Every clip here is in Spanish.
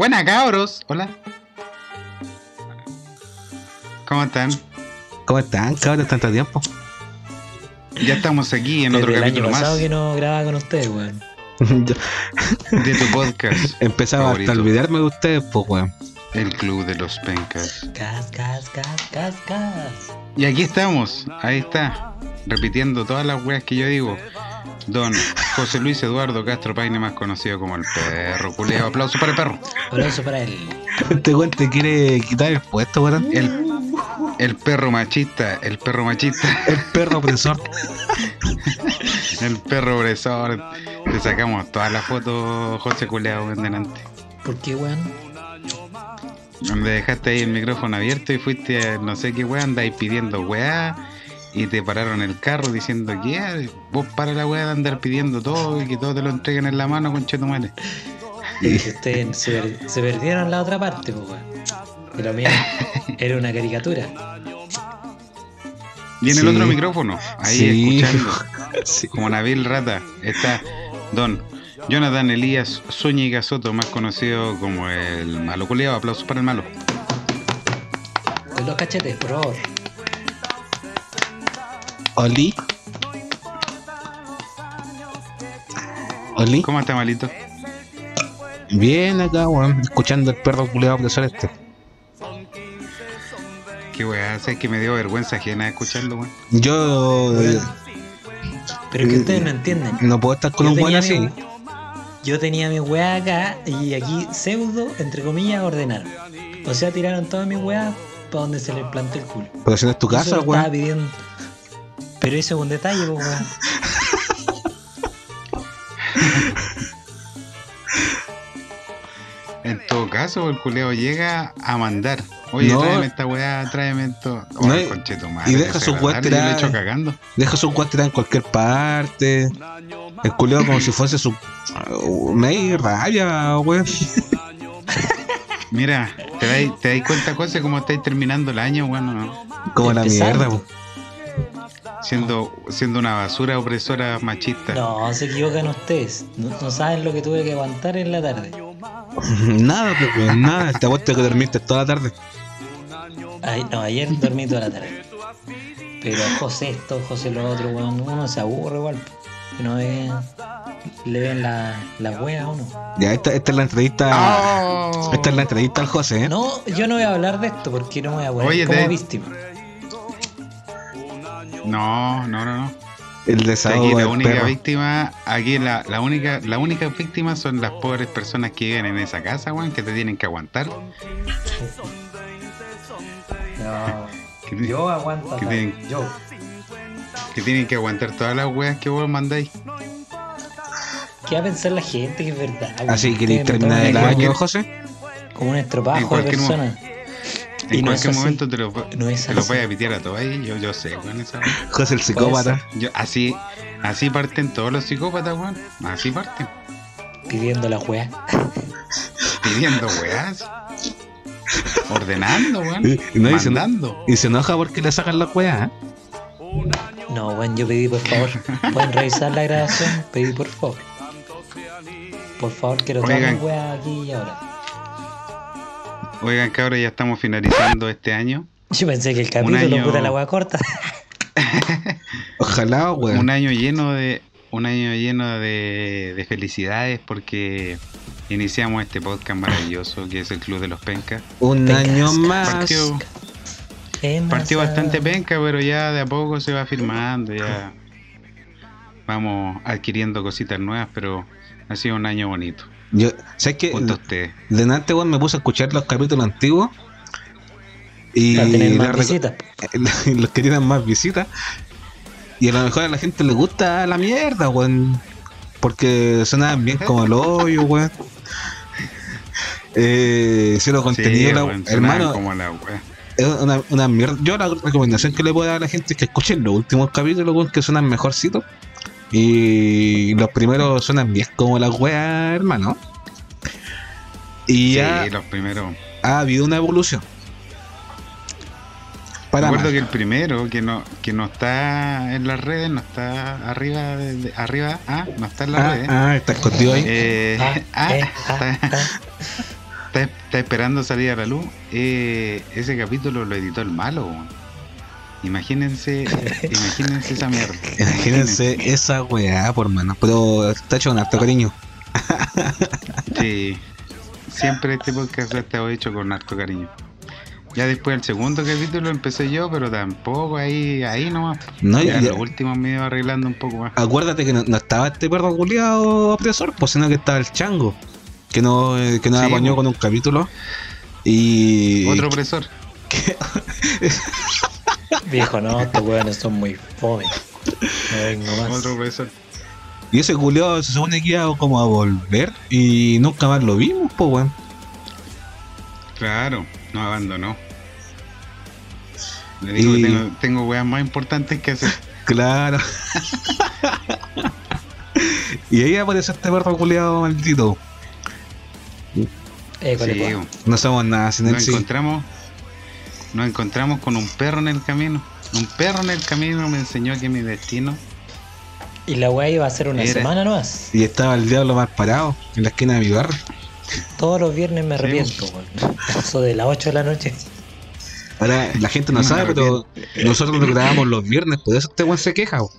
Buena cabros. Hola. ¿Cómo están? ¿Cómo están, cabros? Tanto tiempo. Ya estamos aquí en otro Desde el año capítulo pasado más que no grababa con ustedes, weón. Yo de tu podcast. empezaba favorito, hasta a olvidarme de ustedes, pues, weón. El Club de los Pencas. Cas, cas, cas, cas, cas. Y aquí estamos, ahí está, repitiendo todas las weas que yo digo. Don José Luis Eduardo Castro Paine, más conocido como el perro culeo. Aplauso para el perro. Aplauso para él. Este weón te quiere quitar el puesto, weón. El, el perro machista, el perro machista, El perro opresor. el perro opresor. Te sacamos todas las fotos, José Culeado, en delante. ¿Por qué, weón? Donde dejaste ahí el micrófono abierto y fuiste a no sé qué weá, andáis pidiendo weá y te pararon el carro diciendo que "Ah, vos para la weá de andar pidiendo todo y que todo te lo entreguen en la mano con chetumales. Es que ustedes se, per- se perdieron la otra parte, pues. Pero mira, era una caricatura. Y en el otro micrófono, ahí Sí. escuchando, Sí. como Nabil Rata, está Don Jonathan Elías Zúñiga Soto, más conocido como el malo culeado. Aplausos para el malo. Con los cachetes, por favor. Oli. Oli. ¿Cómo está malito? Bien acá, weón. Escuchando el perro culeado opresor este. Qué weá, sé que me dio vergüenza ajena escucharlo, weón. Yo eh, Pero es que ustedes no entienden. no puedo estar con Yo un weón así. mi- Yo tenía mi weá acá y aquí pseudo, entre comillas, ordenaron. O sea, tiraron todas mis weas para donde se les plantó el culo. Pero si no es tu casa, solo estaba weón. pidiendo. Pero eso es un detalle, pues, weón. En todo caso, el culeo llega a mandar. Oye, No. tráeme esta weá, tráeme esto. No, y- conchetumare, y deja su weá desagradable, Yo le cagando. Deja su weón tirado en cualquier parte. El culeo como si fuese su. Me da rabia, weón. Mira, te dais, te dais cuenta, cosas como estáis terminando el año, bueno, ¿no? Como la Empezando. mierda, weón. Siendo, siendo una basura opresora machista. No, se equivocan ustedes. No, no saben lo que tuve que aguantar en la tarde. Nada, pues, weón, nada. Te apuesto que dormiste toda la tarde. Ay, no, ayer dormí toda la tarde. Pero José esto, José lo otro, weón, uno se aburre igual. Que no ve, le ven la, la wea a uno. Ya, esta, esta es la entrevista. Oh. Esta es la entrevista al José, ¿eh? No, yo no voy a hablar de esto porque no me voy a poner Oye, como te- víctima. No, no, no, no. El desahogo Aquí la única perro. víctima, aquí la, la única, la única víctima son las pobres personas que viven en esa casa, weón, que te tienen que aguantar. No, Que, yo aguanto. ¿Qué acá, tienen? Yo. que tienen que aguantar todas las weas que vos mandáis. ¿Qué va a pensar la gente que es verdad? weón? Así Ustedes me terminar el año, José. Como un estropajo de cualquier mo- personas. En Y no es cualquier así. momento te lo, No es te lo así. voy a pitear a todo ahí, yo, yo sé, weón. José el psicópata. Yo, así, así parten todos los psicópatas, weón. Así parten. Pidiendo la wea. Pidiendo weas. Ordenando, weón. No dicen- mandando. Y se enoja porque le sacan la weá, ¿eh? No, weón, yo pedí por favor. ¿Pueden revisar la grabación? Pedí por favor. Por favor, quiero todas mis weas aquí y ahora. Oigan, cabros, ya estamos finalizando este año. Yo pensé que el capítulo, año- puta la wea corta. Ojalá, weón. Un año lleno de. Un año lleno de, de felicidades porque iniciamos este podcast maravilloso que es el Club de los Pencas. Un Pencas. año más. Partió, partió bastante penca, pero ya de a poco se va firmando, ya vamos adquiriendo cositas nuevas, pero ha sido un año bonito. Yo, ¿sabes qué? De antes, weón, me puse a escuchar los capítulos antiguos. Y más visitas. los que tienen más visitas. Y a lo mejor a la gente le gusta la mierda, weón. Porque sonaban bien como el hoyo, weón. Eh, cero contenido, Sí, la- sonaban hermano. como la wea. Es una, una mierda. Yo la recomendación que le puedo dar a la gente es que escuchen los últimos capítulos, weón, que suenan mejorcitos. Y los primeros suenan bien como la wea, hermano. Y ya Sí, los primeros. ha habido una evolución. Para Recuerdo que el primero que no que no está en las redes, no está arriba de, de- arriba, ah, no está en las Ah, redes. ah, está escondido ahí. Eh, Ah, ah, eh, ah, está- está, está esperando salir a la luz. Eh, ese capítulo lo editó el malo. Imagínense, imagínense esa mierda. Imagínense esa weá, por mano. Pero está hecho con harto cariño. Sí. Siempre este podcast ha estado hecho con harto cariño. Ya después el segundo capítulo empecé yo, pero tampoco ahí, ahí nomás. No, ya y- los últimos me iba arreglando un poco más. Acuérdate que no, no estaba este perro culiado opresor, pues sino que estaba el chango. Que no, que nos Sí, apañó po. con un capítulo. Y. Otro opresor. Viejo, no, estos weones son muy fome. No vengo más. Otro opresor. Y ese culiado se supone que iba como a volver. Y nunca más lo vimos, pues weón. Claro, no abandonó. Le digo Y- que tengo, tengo weas más importantes que hacer. Claro. y ahí aparece este perro culiado maldito. Eh, Sí, po. No somos nada sin nos sí. encontramos nos encontramos con un perro en el camino un perro en el camino me enseñó que mi destino Y la weá iba a ser una Era- semana nomás. Y estaba el diablo más parado en la esquina de mi barrio. Todos los viernes me arrepiento, weón. Eso de las 8 de la noche. Ahora la gente no sabe, pero nosotros lo grabamos los viernes, por eso este weón se queja. bo.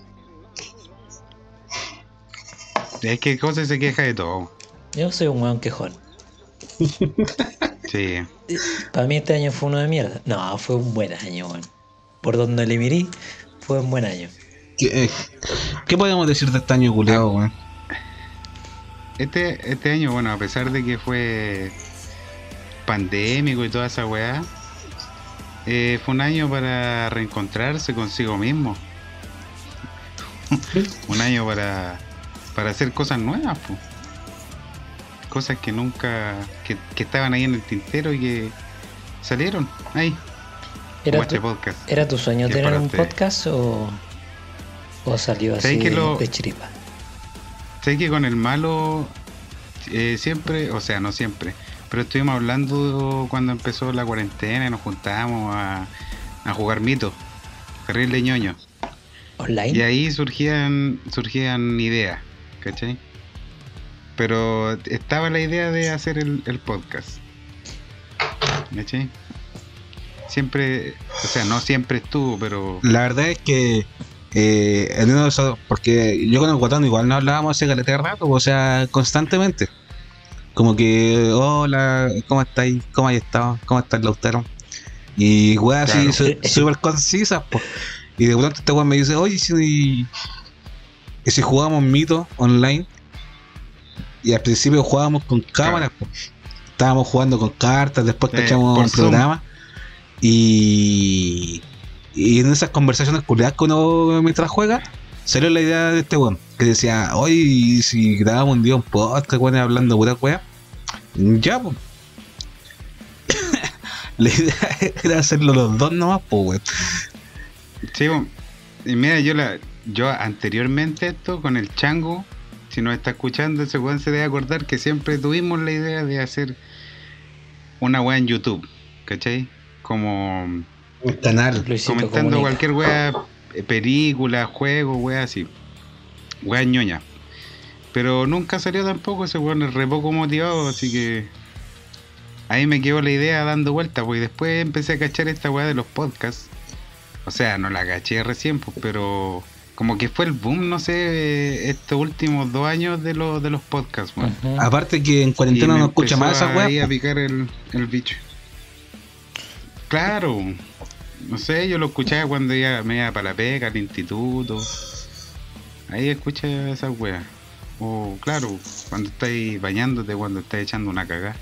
es que cosa se queja de todo Yo soy un weón quejón. sí Para mí este año fue uno de mierda. No, fue un buen año, weón. Por donde le mirí, fue un buen año. ¿Qué, eh, ¿qué podemos decir de este año culiado, weón? este este año bueno a pesar de que fue pandémico y toda esa weá eh, fue un año para reencontrarse consigo mismo un año para para hacer cosas nuevas po. Cosas que nunca que, que estaban ahí en el tintero y que salieron ahí ¿Era este tu, podcast ¿era tu sueño tener un podcast o, o salió así ¿Sabes que de, lo- de chiripa? sé que con el malo eh, siempre o sea no siempre pero estuvimos hablando cuando empezó la cuarentena y nos juntábamos a, a jugar mito terrible ñoño ¿Online? Y ahí surgían, surgían ideas, ¿cachai? Pero estaba la idea de hacer el, el podcast. ¿Cachai? Siempre, o sea, no siempre estuvo, pero La verdad es que eh, en uno de esos- porque yo con el guatón igual no hablábamos hace caleta de rato, o sea, constantemente. Como que, hola, ¿cómo estáis? ¿Cómo hay estado? ¿Cómo está el Lautaro? Y weas así, Claro. súper concisas, po. Y de pronto este weón me dice, oye, si, y si jugamos mito online, y al principio jugábamos con cámaras, estábamos jugando con cartas, después Eh, cachamos por un Zoom. programa, y, y en esas conversaciones culiadas que uno mientras juega, salió la idea de este weón, que decía, oye, ¿y si grabamos un día un podcast, weón, hablando pura wea, ya, pues. la idea era hacerlo los dos nomás, pues, weón. sí, y mira, yo la, yo anteriormente esto con el chango, si nos está escuchando ese weón se debe acordar que siempre tuvimos la idea de hacer una weá en YouTube, ¿cachai? Como Un canal. Comentando Comunica. cualquier wea, eh, película, juego, wea así. Wea ñoña. Pero nunca salió tampoco, ese weón es re poco motivado, así que ahí me quedó la idea dando vuelta, pues y después empecé a cachar esta weá de los podcasts. O sea, no la caché recién, pues, pero como que fue el boom, no sé, estos últimos dos años de, los de los podcasts, weón. Ujú. Aparte que en cuarentena no escucha más esa ahí weá. a picar el, el bicho. Claro. No sé, yo lo escuchaba cuando iba, me iba para la pega, al instituto. Ahí escucha esas weas. O claro, cuando estáis bañándote, cuando estáis echando una cagada.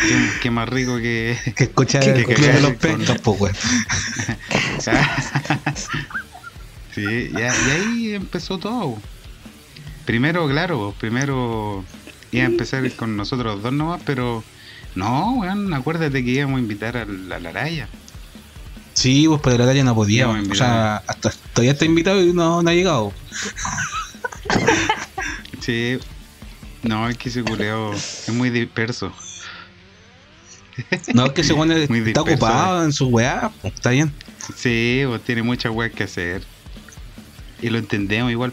¿Qué, qué más rico que... Que escucha Que cagar de los pencas, pues, weón. sí, ya- y ahí empezó todo. Primero, claro, primero iba a empezar con nosotros dos nomás, pero no, weón, acuérdate que íbamos a invitar a la, a la Araya. Sí, pues, pero la talla no podía. O sea, hasta todavía está invitado y no, no ha llegado. Sí, no, es que ese culeo es muy disperso. No, es que ese weón Muy está ocupado en su weá, pues, está bien. Sí, pues tiene muchas weas que hacer. Y lo entendemos igual.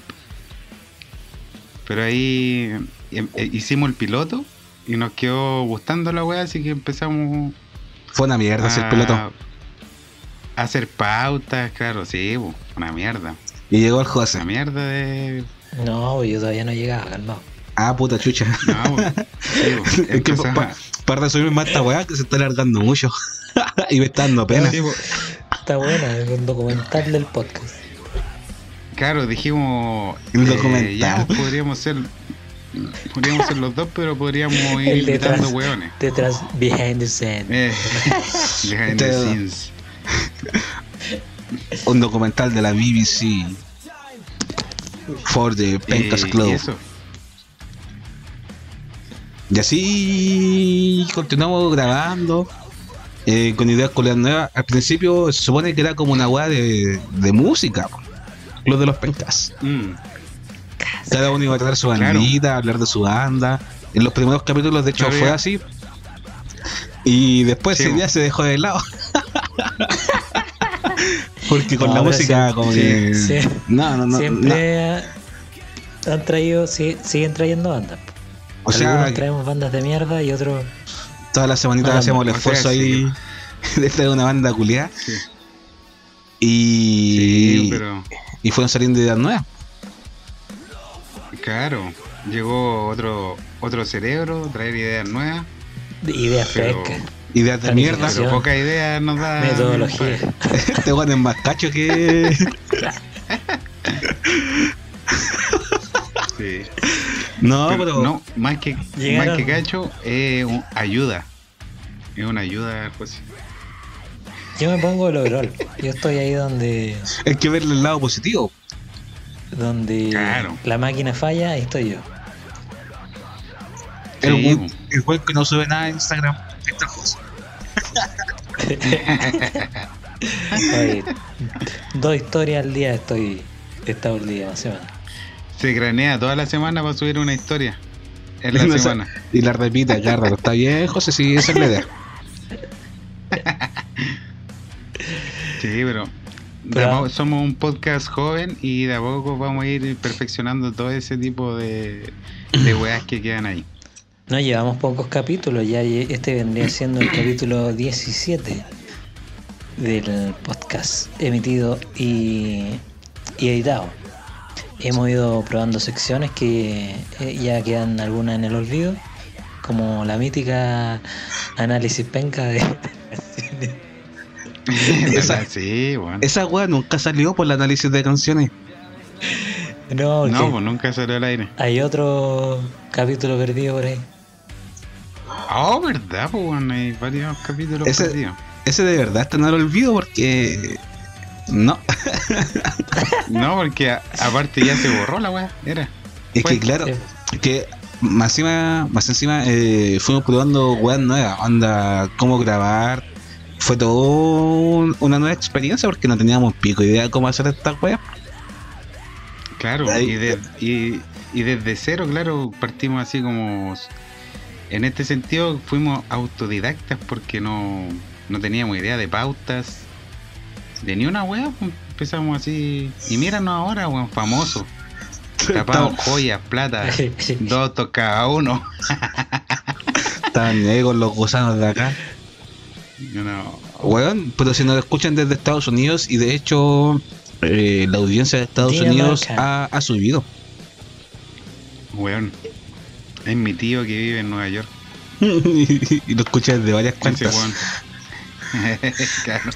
Pero ahí em, eh, hicimos el piloto y nos quedó gustando la weá, así que empezamos Fue una mierda a, piloto. a hacer pautas, claro, sí, una mierda. Y llegó el José. Una mierda de. No, yo todavía no llegaba, calmado. Ah, puta chucha. No, sí, Es que empezamos pa- para resumir más esta weá que se está alargando mucho. y me está dando pena. Sí. Está buena, es un documental del podcast. Claro, dijimos. Un eh, documental. ya, pues, podríamos ser. Podríamos ser los dos, pero podríamos ir El invitando detrás, weones. detrás, behind the scene. Eh, behind the scenes. Un documental de la BBC. For the Pencas Y- Club. y eso. Y así continuamos grabando. eh, con ideas colegas nuevas. Al principio se supone que era como una weá de, de música. po. Club de los Pencas. Mm, Cada uno iba a traer su Claro. bandita, hablar de su banda. En los primeros capítulos, de hecho, fue así. Y después Sí, ese día se dejó de lado. Porque con No, la música, sí, como sí, que. sí. No, no, no. no. Siempre han traído, sí, siguen trayendo bandas. O sea, Algunos traemos bandas de mierda y otros. todas las semanitas hacemos el o sea, esfuerzo sí. ahí de traer una banda culiada. sí. Y, Sí, pero. Y fueron saliendo ideas nuevas. Claro. Llegó otro otro cerebro, traer ideas nuevas. Ideas frescas. Ideas de mierda. Pero pocas ideas nos da. Metodología. Este weón es más cacho que. Sí. No, Pero pero. no, más que, Llegaron. más que cacho, es un- ayuda. Es una ayuda, José. Yo me pongo el overall. Yo estoy ahí donde Hay que verle el lado positivo. donde Claro. la máquina falla, ahí estoy yo. El Sí, el weón que no sube nada en Instagram. Esta cosa. Oye, dos historias al día estoy. Día, la semana. Se granea toda la semana para subir una historia. En la No sé. semana. Y la repite acá, rato. Está bien, José, sí, esa es la idea. Sí, pero. somos un podcast joven y de a poco vamos a ir perfeccionando todo ese tipo de, de weas que quedan ahí. No llevamos pocos capítulos, ya este vendría siendo el capítulo 17 del podcast emitido y, y editado. Hemos ido probando secciones que eh, ya quedan algunas en el olvido, como la mítica análisis penca de... Esa- sí, bueno. Esa weá nunca salió por el análisis de canciones. no, No, pues nunca salió al aire. hay otro capítulo perdido por ahí. Oh, verdad, pues bueno, hay varios capítulos Ese- perdidos. Ese de verdad está en el olvido porque. No. No, porque a- aparte ya se borró la wea, era. Es Fue- que claro, Sí. que más encima, más encima eh, fuimos probando weas nuevas, onda, cómo grabar. Fue todo un- una nueva experiencia porque no teníamos pico idea de cómo hacer estas weas. Claro, y, de- y, y desde cero, claro, partimos así como... En este sentido fuimos autodidactas porque no, no teníamos idea de pautas, de ni una wea, pues, empezamos así... Y míranos ahora, weón, famosos. Tapamos joyas, plata, dos tos cada uno. Estaban ahí con los gusanos de acá. Weón, pero si nos escuchan desde Estados Unidos y de hecho eh, la audiencia de Estados. Unidos ha, ha subido. weón. Es mi tío que vive en Nueva York. y lo escucha desde varias cuentas. weón. claro.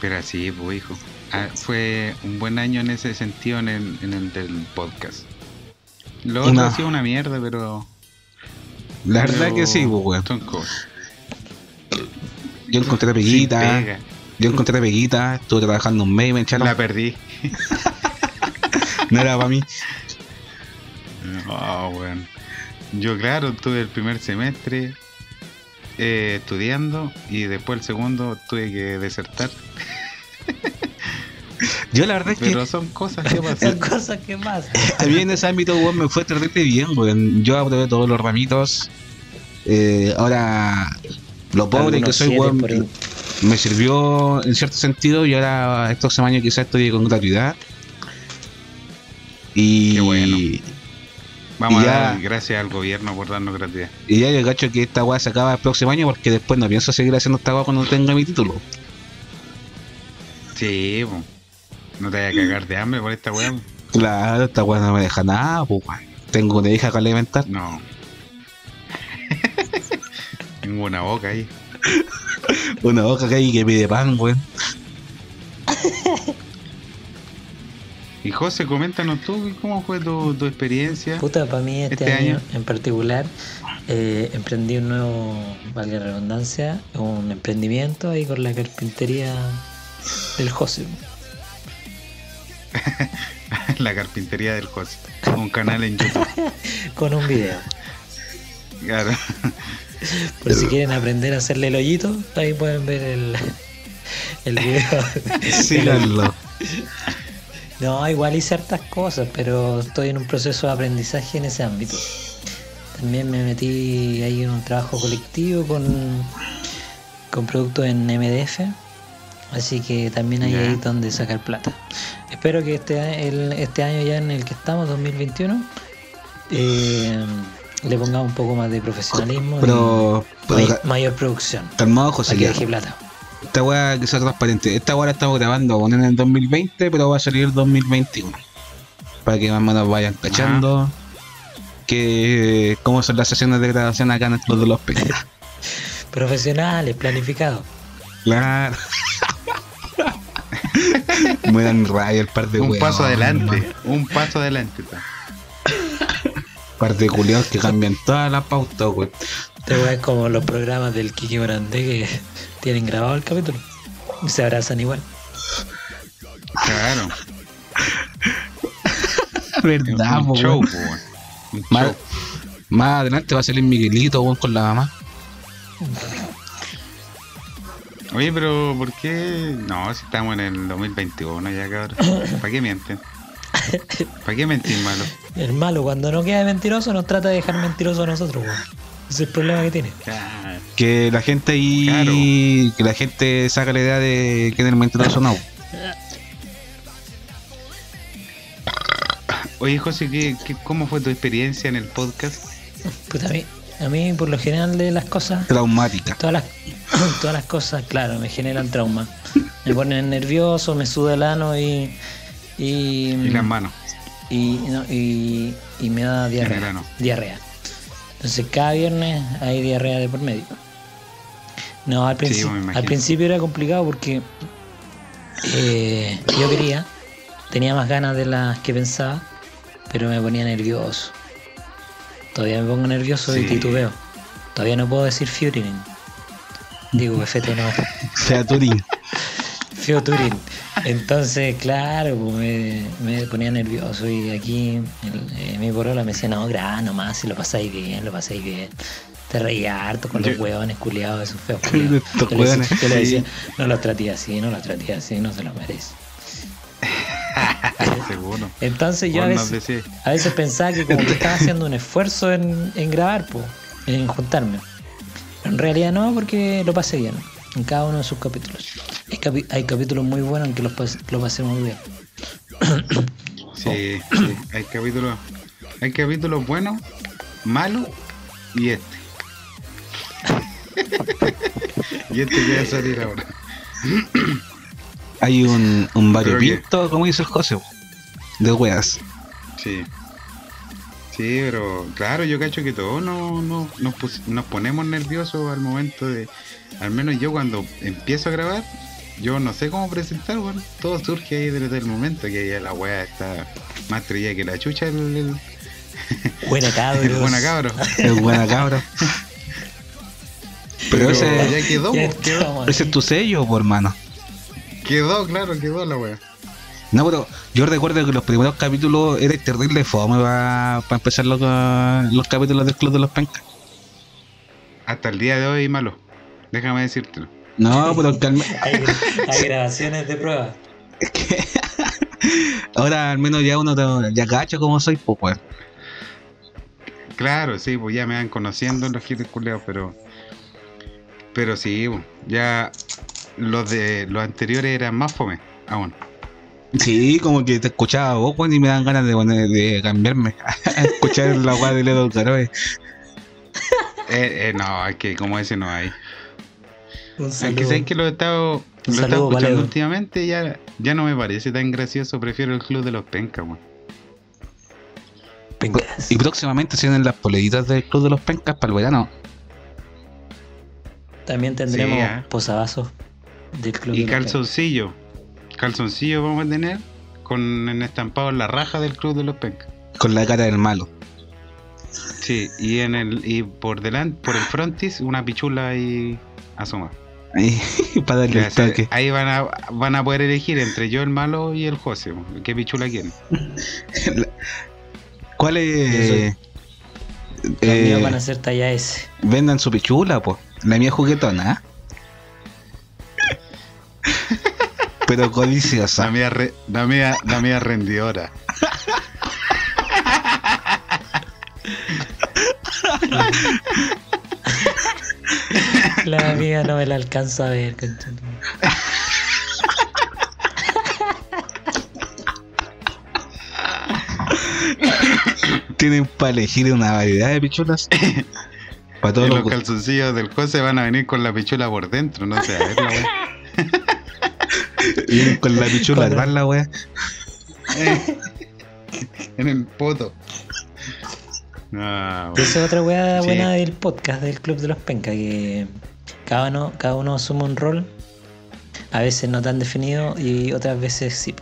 Pero así, pues, hijo. Ah, fue un buen año en ese sentido en el, en el del podcast. Lo otro Una- ha sido una mierda, pero. La verdad pero que sí, pues, weón. Yo encontré Sin peguita. Yo encontré peguita. Estuve trabajando un mes y me echaron. La perdí. No era para mí. Oh, weón. Yo, claro, tuve el primer semestre eh, estudiando y después el segundo tuve que desertar. Yo la verdad es que Pero son cosas que Son pasan. cosas que pasan. a mí en ese ámbito, weón, me fue terrible bien, weón. Yo aprobé todos los ramitos. Eh, ahora, lo pobre que soy, weón, me sirvió en cierto sentido y ahora estos años quizás estoy con gratuidad. Y, Qué bueno. Vamos Y a ya- dar gracias al gobierno por darnos gratuidad. Y ya yo cacho que esta weá se acaba el próximo año porque después no pienso seguir haciendo esta weá cuando tenga mi título. Sí, po. No te vayas a cagar de hambre por esta weá. po. Claro, esta weá no me deja nada, pues weón. Tengo una hija que alimentar. No. Tengo una boca ahí. Una boca que hay que pide pan, weón. Y José, coméntanos tú, ¿cómo fue tu, tu experiencia? Puta, para mí este, Este año, año. en particular eh, emprendí un nuevo, valga la redundancia, un emprendimiento ahí con la carpintería del José. La carpintería del José. Un canal en YouTube. Con un video. Claro. Por si quieren aprender a hacerle el hoyito, ahí pueden ver el, el video. Síganlo. No, igual hice hartas cosas, pero estoy en un proceso de aprendizaje en ese ámbito. También me metí ahí en un trabajo colectivo con, con productos en MDF, así que también hay ahí donde sacar plata. Espero que este, el- este año ya en el que estamos, 2021, eh, le pongamos un poco más de profesionalismo Pero, y pero may- mayor producción. calmado, José. que deje plata. Esta weá que sea transparente. Esta weá la estamos grabando en el 2020, pero va a salir el 2021. Para que más o menos vayan cachando. Que cómo son las sesiones de grabación acá en el Club de los Peñas. Profesionales, planificados. Claro. Me dan raya el par de Un paso adelante. Un paso adelante. pa. Par de culiados que cambian toda la pauta, weón. Este weón es como los programas del Kiki Morandé que tienen grabado el capítulo. Y se abrazan igual. Claro. Verdad, un show. Un Más, show. más adelante va a salir Miguelito, weón, con la mamá. Oye, pero ¿por qué? No, si estamos en el 2021 ya, cabrón. ¿Para qué mienten? ¿Para qué mentir, malo? El malo, cuando no queda mentiroso, nos trata de dejar mentiroso a nosotros, weón. Ese es el problema que tiene. Claro. Que la gente ahí. Que la gente saca la idea de que el mentiroso no. Oye, José, ¿qué, qué, cómo fue tu experiencia en el podcast? Puta, a mí, a mí por lo general de las cosas, Traumática. todas las, todas las cosas, claro, me generan trauma. Me ponen nervioso, me suda el ano y. Y, Y las manos. y, no, y, y me da diarrea. Diarrea. Entonces cada viernes hay diarrea de por medio. No, al, princi- me imagino. al principio era complicado porque eh, yo quería, tenía más ganas de las que pensaba, pero me ponía nervioso. Todavía me pongo nervioso y Sí. titubeo. Todavía no puedo decir Futuring. Digo, FT no. Sea Turín. Futuring. Entonces, claro, pues me, me ponía nervioso y aquí el- mi porola me decía, no, graba nomás, si lo pasáis bien, lo pasáis bien. Te reía harto con los hueones culiados, esos feos culiados. Yo le decía- no los traté así, no los traté así, no se lo merece. Seguro. Entonces yo a veces, decís. a veces pensaba que como que estaba haciendo un esfuerzo en, en grabar, pues, en juntarme. Pero en realidad no, porque lo pasé bien en cada uno de sus capítulos. Hay, capi- hay capítulos muy buenos en que los, pas- lo pasé muy bien. Sí, sí. Hay capítulos. Hay capítulos buenos, malos y este. y este que va a salir ahora. Hay un, un Creo que- variopinto, como dice el José, de weas. Sí. Sí, pero claro, yo cacho que todos no, no- nos, pus- nos ponemos nerviosos al momento de. Al menos yo cuando empiezo a grabar, yo no sé cómo presentar, bueno, todo surge ahí desde el momento que ya la weá está más trillada que la chucha el, el, Buena el cabros. buena cabro. Es buena cabra. Pero ese, ya quedó, Ya pues, quedó, ese es tu sello, por hermano. Quedó, claro, quedó la weá. No, pero yo recuerdo que los primeros capítulos era terrible fome para empezar los, los capítulos del Club de los Pencas. Hasta el día de hoy, malo. Déjame decírtelo. No, pero me- Hay, hay grabaciones de prueba. es que ahora al menos ya uno te- ya cacho como soy, pues, pues. Claro, sí, pues ya me van conociendo los giles culeados, pero. Pero sí, pues, ya los de los anteriores eran más fome, aún. Sí, como que te escuchaba vos, y me dan ganas de, poner- de cambiarme. a escuchar la weá de Ledo Caroe. Eh, eh, no, es que como ese no hay. Un Es saludo. que sabes que lo he estado, lo he saludo, estado escuchando Valero. últimamente ya, ya no me parece tan gracioso. Prefiero el club de los pencas, weón. Pencas. Y próximamente se vienen las poleditas del Club de los Pencas para el verano. También tendremos Sí, posavasos. Y calzoncillo. Calzoncillo vamos a tener con en estampado en la raja del club de los pencas. Con la cara del malo. Sí, y en el y por delante, por el frontis, una pichula ahí asoma. Ahí, para darle Que el hace- toque. ahí van a, van a poder elegir entre yo el malo y el José. ¿Qué pichula quieren? ¿Cuál es? Los Eh, míos van a ser talla S. vendan su pichula, pues. La mía es juguetona. ¿eh? Pero codiciosa. La mía, re- la mía, la mía rendidora. La mía no me la alcanzo a ver. Tienen para elegir una variedad de pichulas. Para Y todos los calzoncillos del José van a venir con la pichula por dentro, no sé, a ver la weá. Con la pichula atrás, la wea. en el poto. Ah, Esa es otra weá Sí. buena del podcast del Club de los Pencas, que cada uno, cada uno asume un rol, a veces no tan definido y otras veces sí.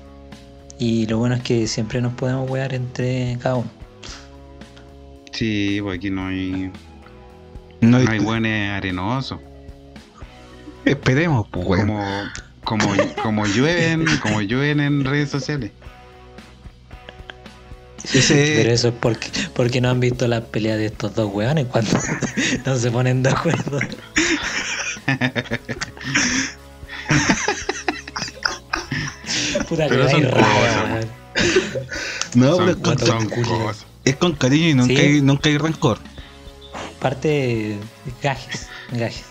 Y lo bueno es que siempre nos podemos wear entre cada uno. Sí, pues aquí no hay, No, no hay buenos arenosos. Esperemos, pues, weón. Como, como, como llueven, como llueven en redes sociales. Ese- Pero eso es porque, porque no han visto las peleas de estos dos weones cuando no se ponen de acuerdo. Puta que Pero hay son cosas, weón. no, son pero es con, cosas. es con cariño y nunca, Sí. hay, nunca hay rencor. Parte de gajes, gajes.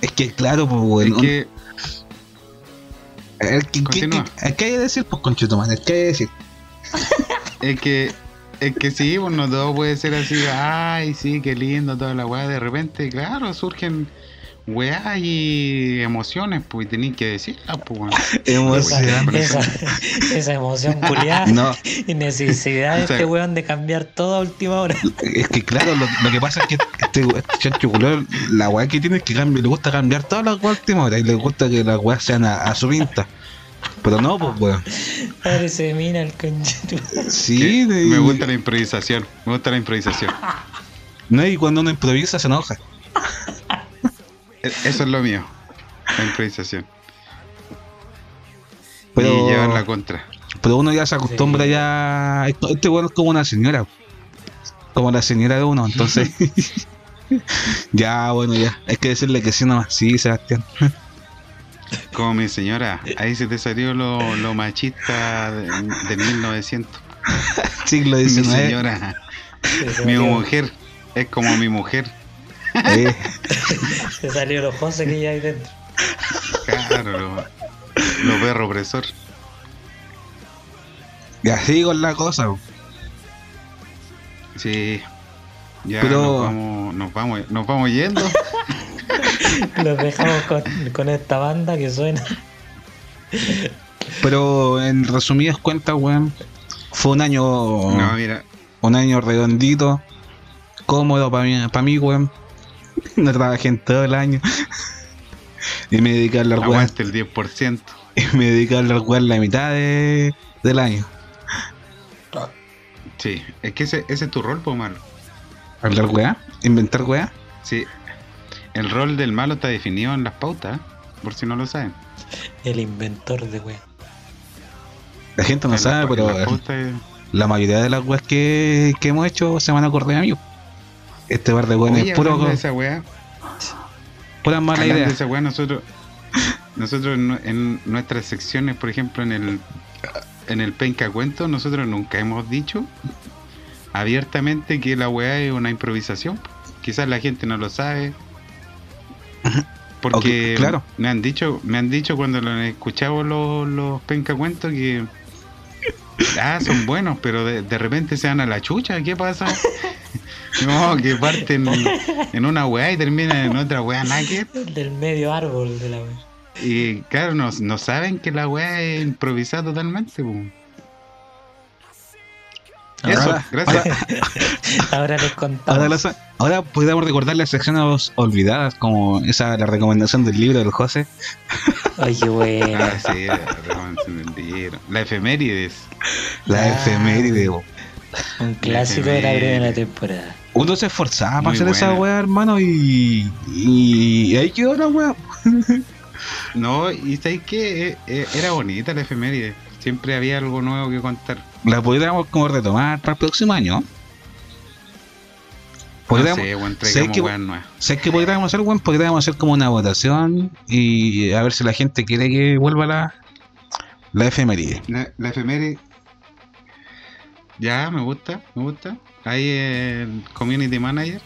Es que, claro, pues, weón. Es que, Continúa. que- es que hay que decir, pues, conchetumán, es que hay que decir. es que, es que sí, pues no todo puede ser así, ay, sí, qué lindo, toda la weá. De repente, claro, surgen weá y emociones, pues, tenéis que decirlas, pues, weón. Emoción. Esa, emoción culiada No, y necesidad de O sea- este weón de cambiar todo a última hora. es que, claro, lo, lo que pasa es que este, este chancho culero, la weá que tiene es que cambia, le gusta cambiar todas las weas últimas horas y le gusta que las weas sean a, a su pinta. Pero no, pues, weón. Parece mina el conchito. Sí, de- me gusta la improvisación, me gusta la improvisación. No, y cuando uno improvisa se enoja. E- Eso es lo mío, la improvisación. Pero, Y llevar la contra. pero uno ya se acostumbra Sí. ya. Este weón es como una señora. Como la señora de uno, entonces. ya, bueno, ya. Hay que decirle que sí nomás. Sí, Sebastián. Como mi señora, ahí se te salió lo, lo machista de, de 1900. Siglo Mi XIX. señora, mi mujer, es como mi mujer. Eh, Se salió los José que ya hay dentro. Claro, lo, lo perro opresor. y así con la cosa. Sí. Ya Pero- nos, vamos, nos, vamos, nos vamos yendo. Los dejamos con, con esta banda que suena. Pero en resumidas cuentas, weón. Fue un año. No, mira, Un año redondito. Cómodo para mí, para mí, weón. No trabajé en todo el año. y me dediqué a hablar, aguante el 10%. Y me dediqué a hablar, la mitad de, del año. Sí, es que ese, ese es tu rol, po, malo. Hablar, weá. Inventar, weá. Sí. El rol del malo está definido en las pautas, ¿eh? por si no lo saben. El inventor de weón. La gente no En sabe, pero pautas, la mayoría de las weas que, que hemos hecho se van a acordar a mí. Este bar de weón es puro, de esa weá, pura mala idea. de esa weá, nosotros, nosotros en, en nuestras secciones, por ejemplo, en el en el penca cuento, nosotros nunca hemos dicho abiertamente que la weá es una improvisación. Quizás la gente no lo sabe. Porque claro. me han dicho, me han dicho cuando lo han escuchado los, los penca cuentos que ah, son buenos, pero de, de repente se van a la chucha, ¿qué pasa? No, que parten en una weá y terminan en otra weá naked. Del medio árbol de la wea. Y claro, no, no saben que la weá es improvisada totalmente. po. Eso, Ahora- gracias. Ahora les contamos. Ahora, ahora podríamos recordar las secciones olvidadas, como esa la recomendación del libro del José. Ay, qué bueno. Ah, sí, la recomendación del libro. La efemérides. La Ah. efeméride. bo. Un clásico de la primera temporada. Uno se esforzaba para hacer esa weá, hermano, y, y ahí quedó la weá. No, y ¿sabes qué? Eh, eh, Era bonita la efeméride. Siempre había algo nuevo que contar. La podríamos como retomar para el próximo año. No Podríamos, sé, que- weas nuevas. ¿Sabes qué podríamos hacer, weón? Podríamos hacer como una votación y a ver si la gente quiere que vuelva la, la efeméride. La, la efeméride. Ya, me gusta, me gusta. Ahí el community manager.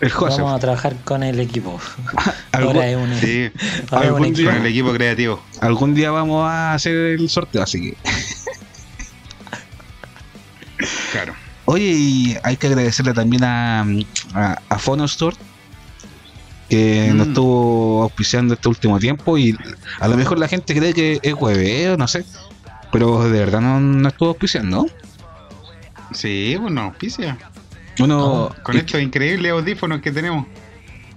El José. Vamos a trabajar con el equipo. algún, Ahora es un, Sí, ahora es un algún equipo. con el equipo creativo. algún día vamos a hacer el sorteo, así que. Claro. Oye, y hay que agradecerle también a, a, a Phono Store que Mm. nos estuvo auspiciando este último tiempo y a lo mejor la gente cree que es hueveo, no sé, pero de verdad no, no estuvo auspiciando. Sí, bueno, auspicia. Uno, Con ¿y estos increíbles audífonos que tenemos.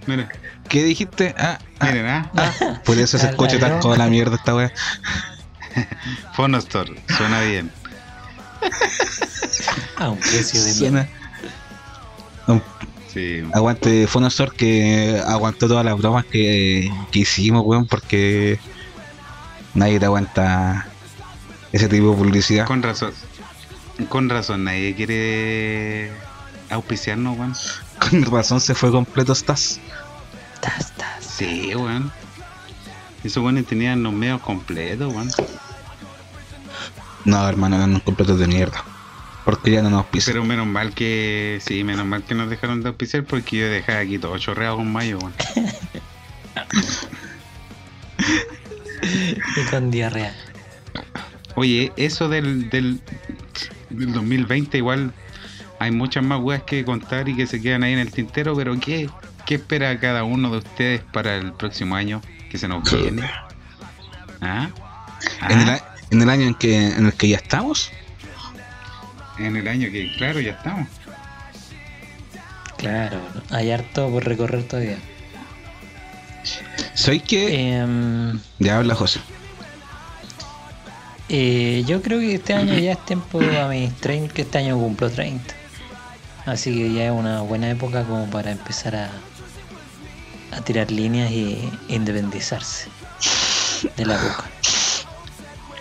Mira, ¿Qué dijiste? Ah, ah, miren, ¿ah? ah, por eso se Ah, escucha tan como la mierda esta wea. Phonostor, suena bien. A un precio de mierda. Suena- Sí. Aguante Phono Store que aguantó todas las bromas que, que hicimos, weón, porque nadie te aguanta ese tipo de publicidad. Con razón. Con razón, nadie quiere auspiciarnos, weón. Con razón se fue completo estás. Tas, tas. Sí, weón. Esos weones tenían los medios completos, weón. No, hermano, eran completos de mierda. Porque ya no nos pisan. Pero menos mal que. Sí, menos mal que nos dejaron de auspiciar porque yo dejaba aquí todo chorreado con mayo, weón. Y con diarrea. Oye, eso del, del, del 2020 igual hay muchas más weas que contar y que se quedan ahí en el tintero, pero ¿qué, qué espera cada uno de ustedes para el próximo año que se nos viene? ¿Ah? ¿Ah? En, el, en el año en, que, en el que ya estamos, En el año que, claro, ya estamos. Claro, hay harto por recorrer todavía. soy que. Em, Ya habla José. Eh, yo creo que este año ya es tiempo a mis 30, que este año cumplo 30. Así que ya es una buena época como para empezar a, a tirar líneas y independizarse de la boca.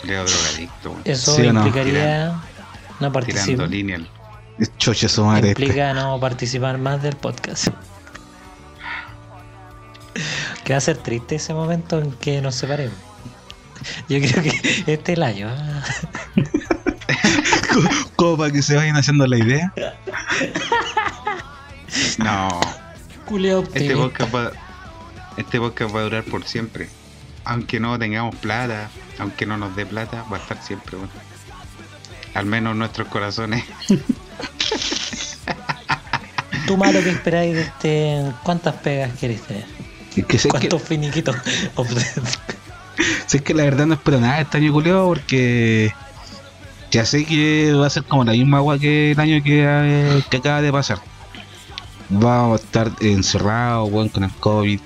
Leo drogadicto. Eso ¿Sí no? implicaría no Tirando participar. lineal. Choche su madre. este. Implica no participar más del podcast. Que va a ser triste ese momento en que nos separemos. Yo creo que este es el año. ¿ah? Como para que se vayan haciendo la idea. No, Culeo este podcast, va, este podcast va a durar por siempre. Aunque no tengamos plata, aunque no nos dé plata, va a estar siempre, weón. Al menos en nuestros corazones. ¿Tú malo que esperáis de este? ¿Cuántas pegas queréis tener? Es que ¿Cuántos finiquitos? Sé que la verdad no espero nada este año culiao porque ya sé que va a ser como la misma agua que el año que, eh, que acaba de pasar. Vamos a estar encerrados, weón, con el COVID.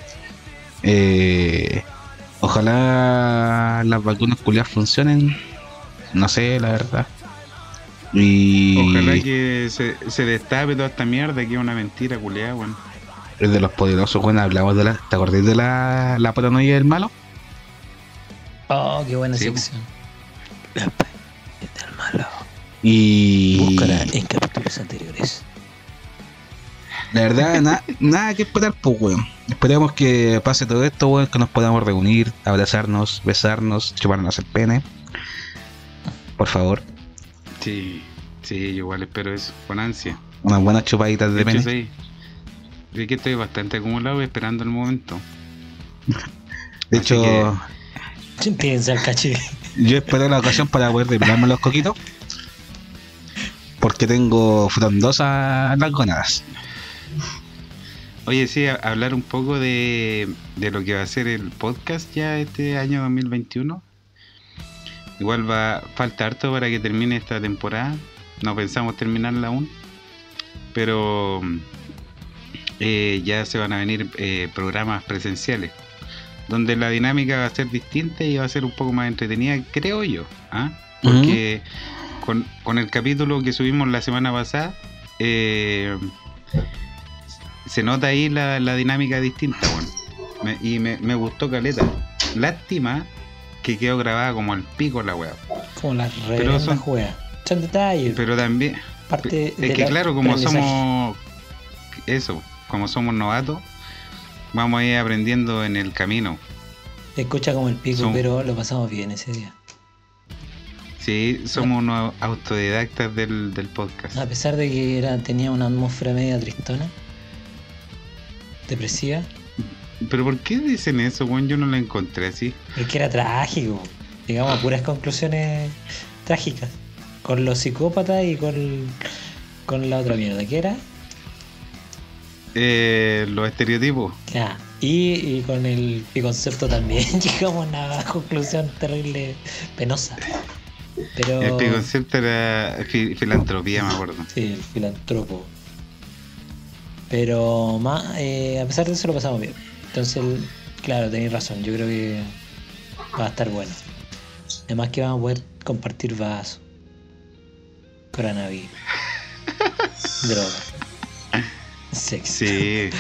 Eh, ojalá las vacunas culiadas funcionen. No sé, la verdad. Y Ojalá que se, se destape toda esta mierda que es una mentira, culiada, weón. el de los poderosos, bueno, hablamos de la. ¿Te acordás de la, la paranoia del malo? Oh, qué buena Sí, sección. Del malo. Y. Búscala en capítulos anteriores. La verdad, na- nada que esperar, pues, weón. Esperemos que pase todo esto, weón, que nos podamos reunir, abrazarnos, besarnos, chuparnos el pene. Por favor, Sí, sí, yo igual espero eso, con ansia. unas buenas chupaditas de pene. sí. Yo que estoy bastante acumulado y esperando el momento. De así hecho, que- Piensa el cachí. yo esperé la ocasión para poder depilarme los coquitos. porque tengo frondosas las gonadas. Oye, sí, a- hablar un poco de, de lo que va a ser el podcast ya este año 2021. Igual va falta harto para que termine esta temporada. No pensamos terminarla aún. Pero eh, ya se van a venir eh, programas presenciales. Donde la dinámica va a ser distinta y va a ser un poco más entretenida, creo yo. ¿ah? Porque con, con el capítulo que subimos la semana pasada, eh, se nota ahí la, la dinámica distinta, bueno. Me- y me, me gustó Caleta. Lástima que quedó grabada como al pico la weá. Como las Pero reverendas son- juegas. Son detalles. Pero también, parte es que claro, como somos eso, como somos novatos, vamos a ir aprendiendo en el camino. Se escucha como el pico, pero lo pasamos bien ese día. Sí, somos unos autodidactas del, del podcast. A pesar de que era, tenía una atmósfera media tristona, depresiva, Pero ¿por qué dicen eso, weón? Yo no la encontré así. porque era trágico. Llegamos a puras conclusiones trágicas. Con los psicópatas y con, con la otra mierda. ¿Qué era? Eh, los estereotipos. Ya. Y, y con el concepto también llegamos a una conclusión terrible, penosa. Pero. El preconcepto era fi- filantropía, me acuerdo. Sí, el filantropo. Pero más, eh, a pesar de eso lo pasamos bien. Entonces, claro, tenéis razón. Yo creo que va a estar bueno. Además que vamos a poder compartir vasos. Coronavirus. Droga. Sexo. Sí.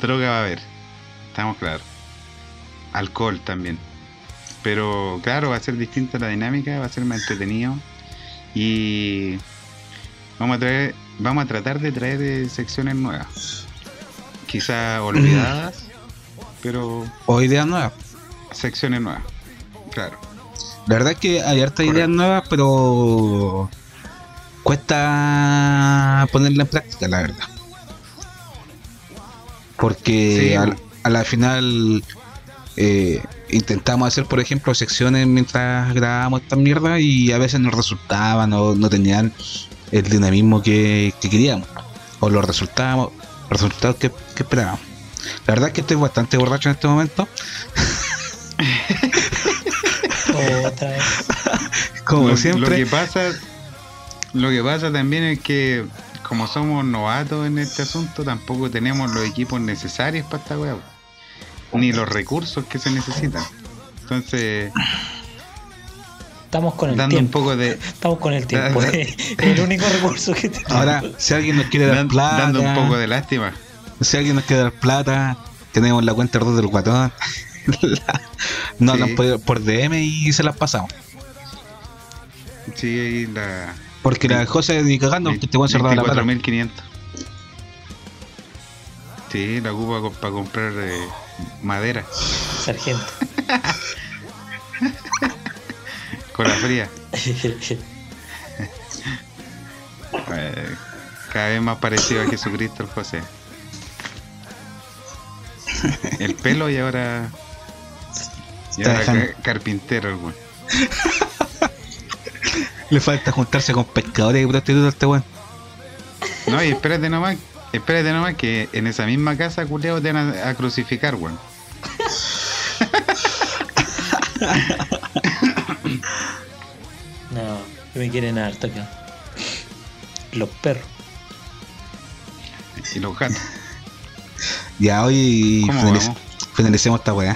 Droga va a haber. Estamos claros. Alcohol también. Pero claro, va a ser distinta la dinámica, va a ser más entretenido. Y vamos a traer, vamos a tratar de traer eh, secciones nuevas. Quizás olvidadas, pero O ideas nuevas. secciones nuevas. Claro. La verdad es que hay hartas ideas nuevas, pero cuesta ponerla en práctica, la verdad. Porque Sí, al- bueno. a la final eh, intentamos hacer, por ejemplo, secciones mientras grabábamos esta mierda y a veces no resultaban o no tenían el dinamismo que, que queríamos o los resultados, resultados que, que esperábamos. La verdad es que estoy bastante borracho en este momento. Otra vez. Como lo, siempre. Lo que pasa, lo que pasa también es que como somos novatos en este asunto, tampoco tenemos los equipos necesarios para esta weá. Ni los recursos que se necesitan. Entonces, Estamos con el dando un tiempo. poco de. Estamos con el tiempo. es el único recurso que tenemos. Ahora, si alguien nos quiere dar dan- plata, dando un poco de lástima. si alguien nos quiere dar plata, tenemos la cuenta del guatón. La- nos Sí. hablan por, por DM y se las pasamos. Sí, ahí la. Porque la José ni cagando, te voy a cerrar la plata. 24.500. Sí, la ocupa para comprar eh, madera Sargento. con la fría. Eh, cada vez más parecido a Jesucristo el José. El pelo y ahora. Y ahora ca- carpintero, el weón. Le falta juntarse con pescadores y prostitutas a este weón. No, y espérate nomás, espérate nomás que en esa misma casa, culeo, te van a, a crucificar, weón. No, que me quieren harto acá. Los perros. Y los gatos. Ya hoy finalicemos esta weá.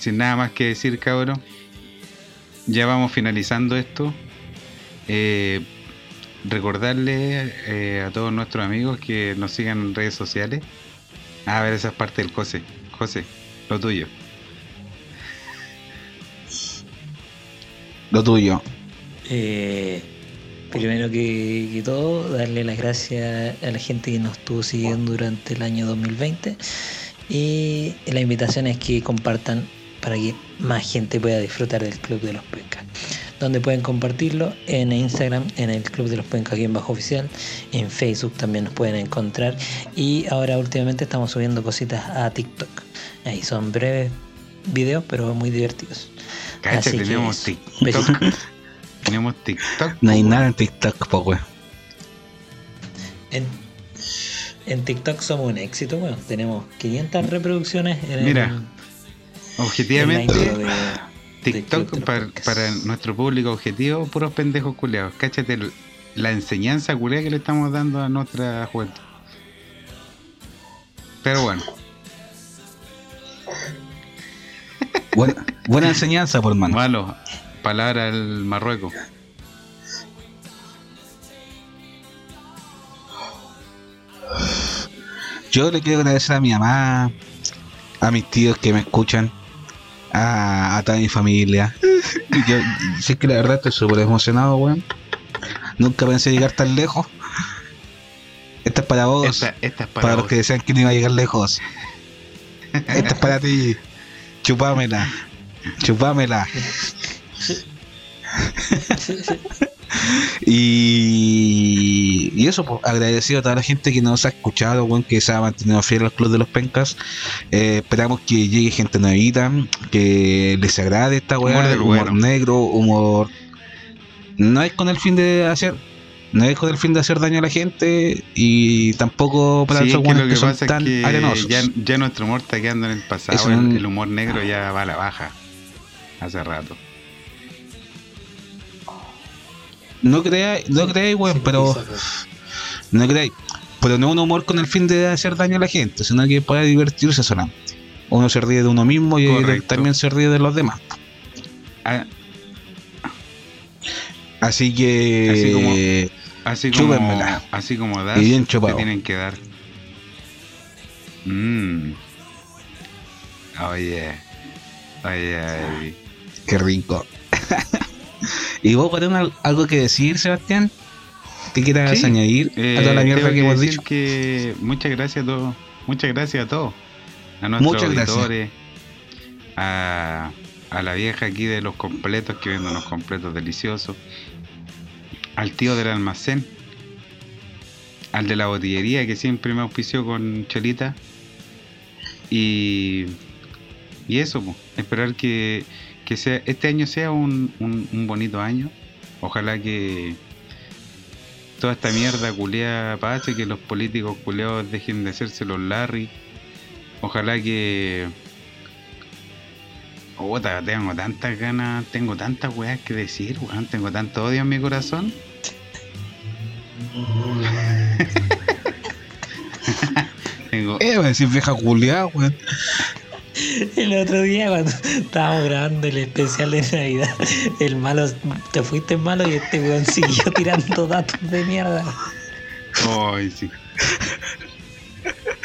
Sin nada más que decir, cabrón. Ya vamos finalizando esto. Eh, recordarle eh, a todos nuestros amigos que nos sigan en redes sociales. Ah, a ver, esa es parte del José. José, lo tuyo. Lo tuyo. Eh, primero que, que todo, darle las gracias a la gente que nos estuvo siguiendo durante el año 2020. Y la invitación es que compartan para que más gente pueda disfrutar del Club de los Pencas. Donde pueden compartirlo en Instagram, en el Club de los Pencas aquí en Bajo Oficial. En Facebook también nos pueden encontrar. Y ahora últimamente estamos subiendo cositas a TikTok. Ahí son breves videos, pero muy divertidos. Cacha, Así que tenemos eso. TikTok. tenemos TikTok. No hay nada en TikTok, po, weón. En, en TikTok somos un éxito, weón. Tenemos 500 reproducciones en Mira, Objetivamente, de- TikTok para, nuestro público objetivo, puros pendejos culeados. Cáchate el- la enseñanza culea que le estamos dando a nuestra juventud. Pero bueno, Buena, buena enseñanza, por mano. malo. Palabra al Marruecos. Yo le quiero agradecer a mi mamá, a mis tíos que me escuchan, a, a toda mi familia. Yo sí que la verdad estoy súper emocionado, weón. Nunca pensé llegar tan lejos. Esta es para vos, Esta, esta es para, para los que decían que no iba a llegar lejos. Esta es para ti. Chupámela. Chupámela. Y, y eso, pues, agradecido a toda la gente que nos ha escuchado, weón, que se ha mantenido fiel al Club de los Pencas. Eh, esperamos que llegue gente nuevita, que les agrade esta Humor weá, del humor, bueno. negro, humor. No es con el fin de hacer. No es con el fin de hacer daño a la gente y tampoco para Sí, esos es que lo que, que son pasa es tan que arenosos. ya, ya nuestro humor está quedando en el pasado. Es un- el humor negro ya va a la baja. Hace rato. No creáis, no creáis, weón, pero. No creáis. Pero no un humor con el fin de hacer daño a la gente, sino que para divertirse solamente. Uno se ríe de uno mismo y Correcto. también se ríe de los demás. Ah, Así que. Así como- Así como, Chúpenmela. así como das, Y bien te chupado. tienen que dar. Mmm. Oye. Oye. Qué rico. ¿Y vos tenés algo que decir, Sebastián? ¿Qué quieras Sí, añadir Eh, a toda la mierda que hemos dicho? que muchas gracias a todos. Muchas gracias a todos. A nuestros Muchas auditores. A, a la vieja aquí de los completos que vende unos completos deliciosos. Al tío del almacén. Al de la botillería que siempre me auspició con chelita. Y, y eso, po, esperar que, que sea, este año sea un, un- bonito año. Ojalá que toda esta mierda culeada pase, que los políticos culeados dejen de hacerse los Larry. Ojalá que. Puta, tengo tantas ganas, tengo tantas weas que decir, weón, tengo tanto odio en mi corazón. Eh, voy a decir vieja culiada, weón. El otro día cuando estábamos grabando el especial de Navidad, el malo, te fuiste malo y este weón siguió tirando datos de mierda. Ay, sí.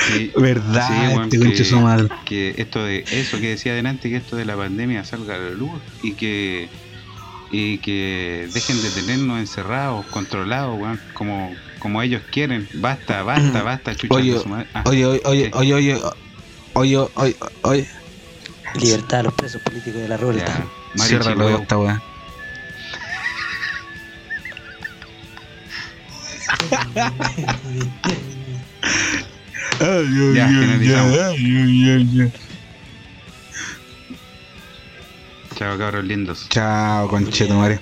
Sí, Verdad, Sí, este su madre. que esto de eso que decía adelante que esto de la pandemia salga a la luz y que y que dejen de tenernos encerrados controlados weón, como como ellos quieren basta basta basta chucha Oye, su madre. Ah, Oye, oye, oye, oye, oye, oye, oye, oye, Libertad a los presos políticos de la ya, revuelta. Mari cierra Chihuahua. esta weá. Ya, finalizamos. chao cabros lindos Chao, conchetumare.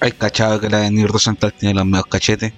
Hay cachado que la de Nirdo Santal tiene los medios cachetes.